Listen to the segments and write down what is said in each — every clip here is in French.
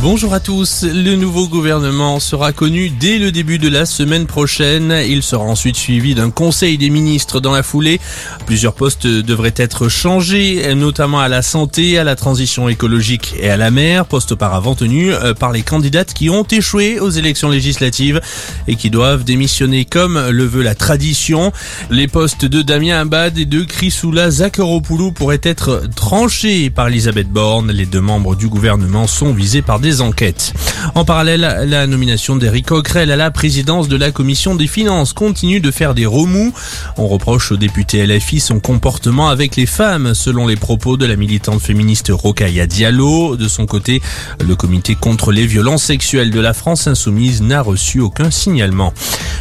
Bonjour à tous. Le nouveau gouvernement sera connu dès le début de la semaine prochaine. Il sera ensuite suivi d'un conseil des ministres dans la foulée. Plusieurs postes devraient être changés, notamment à la santé, à la transition écologique et à la mer, postes auparavant tenus euh, par les candidates qui ont échoué aux élections législatives et qui doivent démissionner comme le veut la tradition. Les postes de Damien Abad et de Chrysoula Zakharopoulou pourraient être tranchés par Elisabeth Borne. Les deux membres du gouvernement sont visés par des En parallèle, la nomination d'Éric Coquerel à la présidence de la commission des finances continue de faire des remous. On reproche au député LFI son comportement avec les femmes, selon les propos de la militante féministe Rokaya Diallo. De son côté, le comité contre les violences sexuelles de la France insoumise n'a reçu aucun signalement.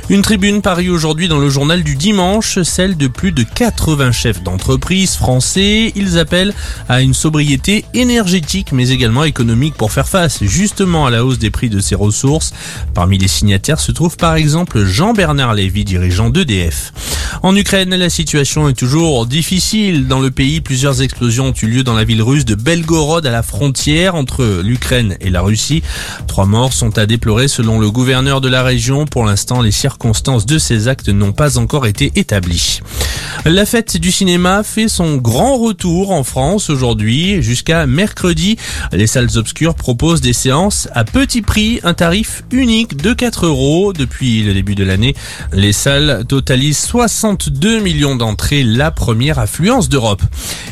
Une tribune parie aujourd'hui dans le journal du dimanche, celle de plus de 80 chefs d'entreprise français. Ils appellent à une sobriété énergétique mais également économique pour faire face justement à la hausse des prix de ces ressources. Parmi les signataires se trouve par exemple Jean-Bernard Lévy, dirigeant d'EDF. En Ukraine, la situation est toujours difficile. Dans le pays, plusieurs explosions ont eu lieu dans la ville russe de Belgorod à la frontière entre l'Ukraine et la Russie. Trois morts sont à déplorer selon le gouverneur de la région. Pour l'instant, les circonstances de ces actes n'ont pas encore été établies. La fête du cinéma fait son grand retour en France aujourd'hui jusqu'à mercredi. Les salles obscures proposent des séances à petit prix, un tarif unique de 4 euros. Depuis le début de l'année, les salles totalisent 62 millions d'entrées, la première affluence d'Europe.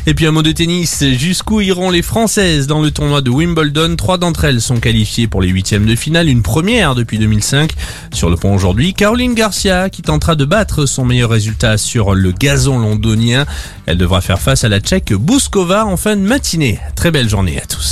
Et puis un mot de tennis, jusqu'où iront les Françaises dans le tournoi de Wimbledon? Trois d'entre elles sont qualifiées pour les huitièmes de finale, une première depuis 2005. Sur le pont aujourd'hui, Caroline Garcia qui tentera de battre son meilleur résultat sur le gazon londonien. Elle devra faire face à la Tchèque Bouskova en fin de matinée. Très belle journée à tous.